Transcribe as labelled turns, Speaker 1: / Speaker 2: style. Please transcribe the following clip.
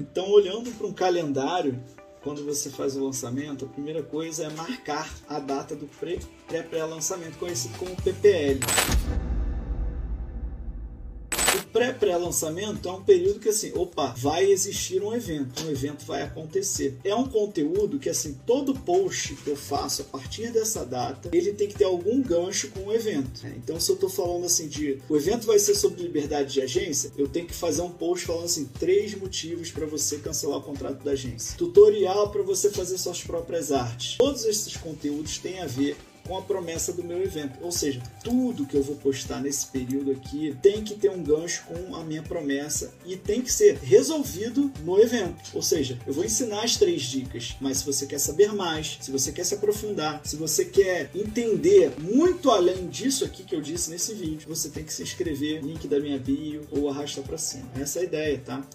Speaker 1: Então, olhando para um calendário, quando você faz o lançamento, a primeira coisa é marcar a data do pré-pré-lançamento, conhecido como PPL pré-pré-lançamento é um período que assim, opa, vai existir um evento, um evento vai acontecer. É um conteúdo que assim, todo post que eu faço a partir dessa data, ele tem que ter algum gancho com o evento. Né? Então, se eu estou falando assim de o evento vai ser sobre liberdade de agência, eu tenho que fazer um post falando assim, três motivos para você cancelar o contrato da agência. Tutorial para você fazer suas próprias artes. Todos esses conteúdos têm a ver com a promessa do meu evento. Ou seja, tudo que eu vou postar nesse período aqui tem que ter um gancho com a minha promessa e tem que ser resolvido no evento. Ou seja, eu vou ensinar as três dicas, mas se você quer saber mais, se você quer se aprofundar, se você quer entender muito além disso aqui que eu disse nesse vídeo, você tem que se inscrever, link da minha bio ou arrasta para cima. Essa é a ideia, tá?